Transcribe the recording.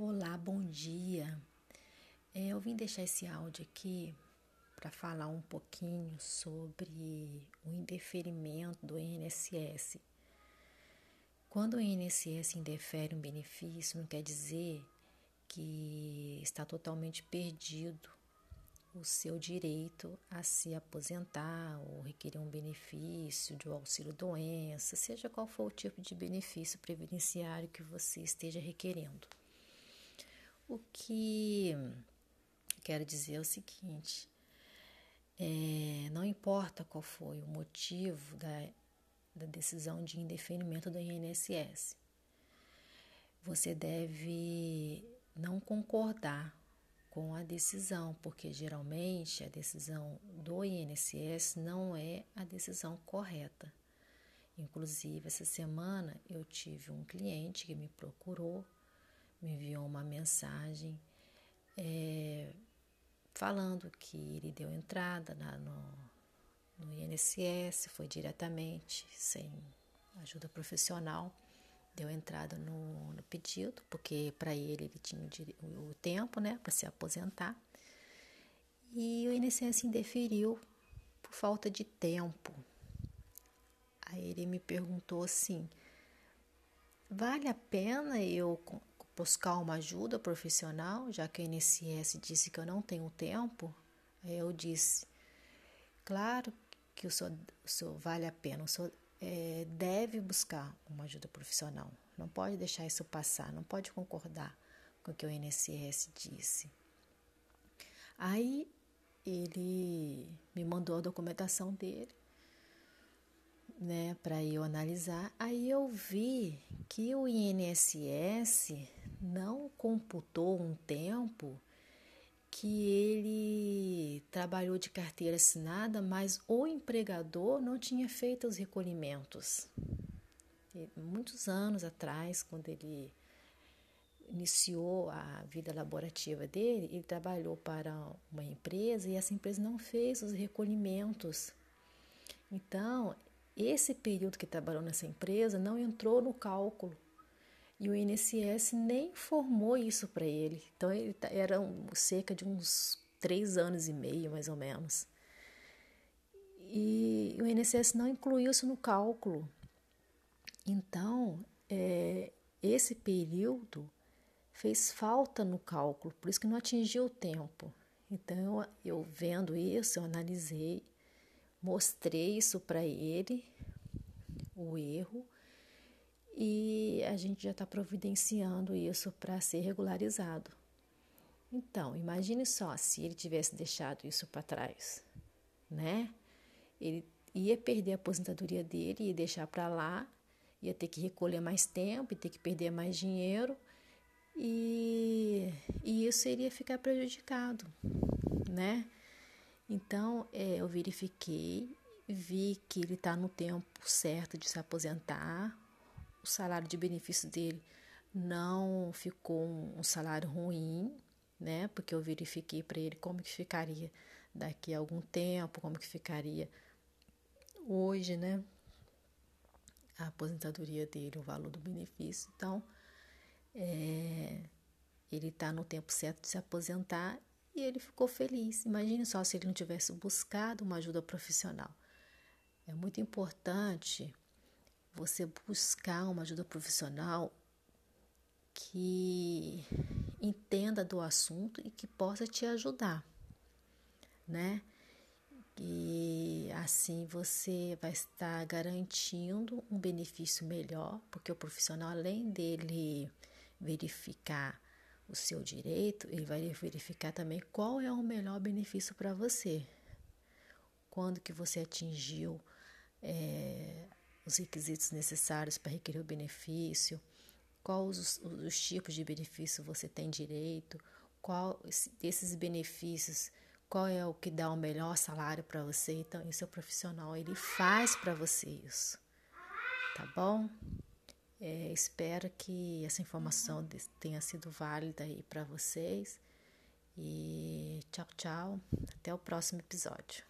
Olá, bom dia. É, eu vim deixar esse áudio aqui para falar um pouquinho sobre o indeferimento do INSS. Quando o INSS indefere um benefício, não quer dizer que está totalmente perdido o seu direito a se aposentar ou requerer um benefício de auxílio doença, seja qual for o tipo de benefício previdenciário que você esteja requerendo. O que quero dizer é o seguinte: é, não importa qual foi o motivo da, da decisão de indeferimento do INSS, você deve não concordar com a decisão, porque geralmente a decisão do INSS não é a decisão correta. Inclusive, essa semana eu tive um cliente que me procurou me enviou uma mensagem é, falando que ele deu entrada na, no, no INSS, foi diretamente, sem ajuda profissional, deu entrada no, no pedido, porque para ele ele tinha o, o tempo né, para se aposentar. E o INSS indeferiu por falta de tempo. Aí ele me perguntou assim: vale a pena eu buscar uma ajuda profissional, já que a INSS disse que eu não tenho tempo, eu disse, claro que o senhor, o senhor vale a pena, o senhor é, deve buscar uma ajuda profissional, não pode deixar isso passar, não pode concordar com o que o INSS disse. Aí ele me mandou a documentação dele, né, para eu analisar. Aí eu vi que o INSS não computou um tempo que ele trabalhou de carteira assinada, mas o empregador não tinha feito os recolhimentos. E, muitos anos atrás, quando ele iniciou a vida laborativa dele, ele trabalhou para uma empresa e essa empresa não fez os recolhimentos. Então, esse período que trabalhou nessa empresa não entrou no cálculo e o INSS nem informou isso para ele. Então, ele tá, era cerca de uns três anos e meio, mais ou menos. E o INSS não incluiu isso no cálculo. Então, é, esse período fez falta no cálculo, por isso que não atingiu o tempo. Então, eu vendo isso, eu analisei, mostrei isso para ele, o erro, e a gente já está providenciando isso para ser regularizado. Então, imagine só se ele tivesse deixado isso para trás, né? Ele ia perder a aposentadoria dele, ia deixar para lá, ia ter que recolher mais tempo, ia ter que perder mais dinheiro e, e isso iria ficar prejudicado, né? Então, é, eu verifiquei, vi que ele está no tempo certo de se aposentar, salário de benefício dele não ficou um, salário ruim, né? Porque eu verifiquei para ele como que ficaria daqui a algum tempo, como que ficaria hoje, né? A aposentadoria dele, o valor do benefício. Então, é, ele está no tempo certo de se aposentar e ele ficou feliz. Imagine só se ele não tivesse buscado uma ajuda profissional. É muito importante você buscar uma ajuda profissional que entenda do assunto e que possa te ajudar, né? E assim você vai estar garantindo um benefício melhor, porque o profissional, além dele verificar o seu direito, ele vai verificar também qual é o melhor benefício para você. Quando que você atingiu é, os requisitos necessários para requerer o benefício, quais os, os tipos de benefício você tem direito, qual desses benefícios, qual é o que dá o melhor salário para você. Então, esse é o profissional, ele faz para você isso, tá bom? É, espero que essa informação tenha sido válida aí para vocês. E tchau, tchau. Até o próximo episódio.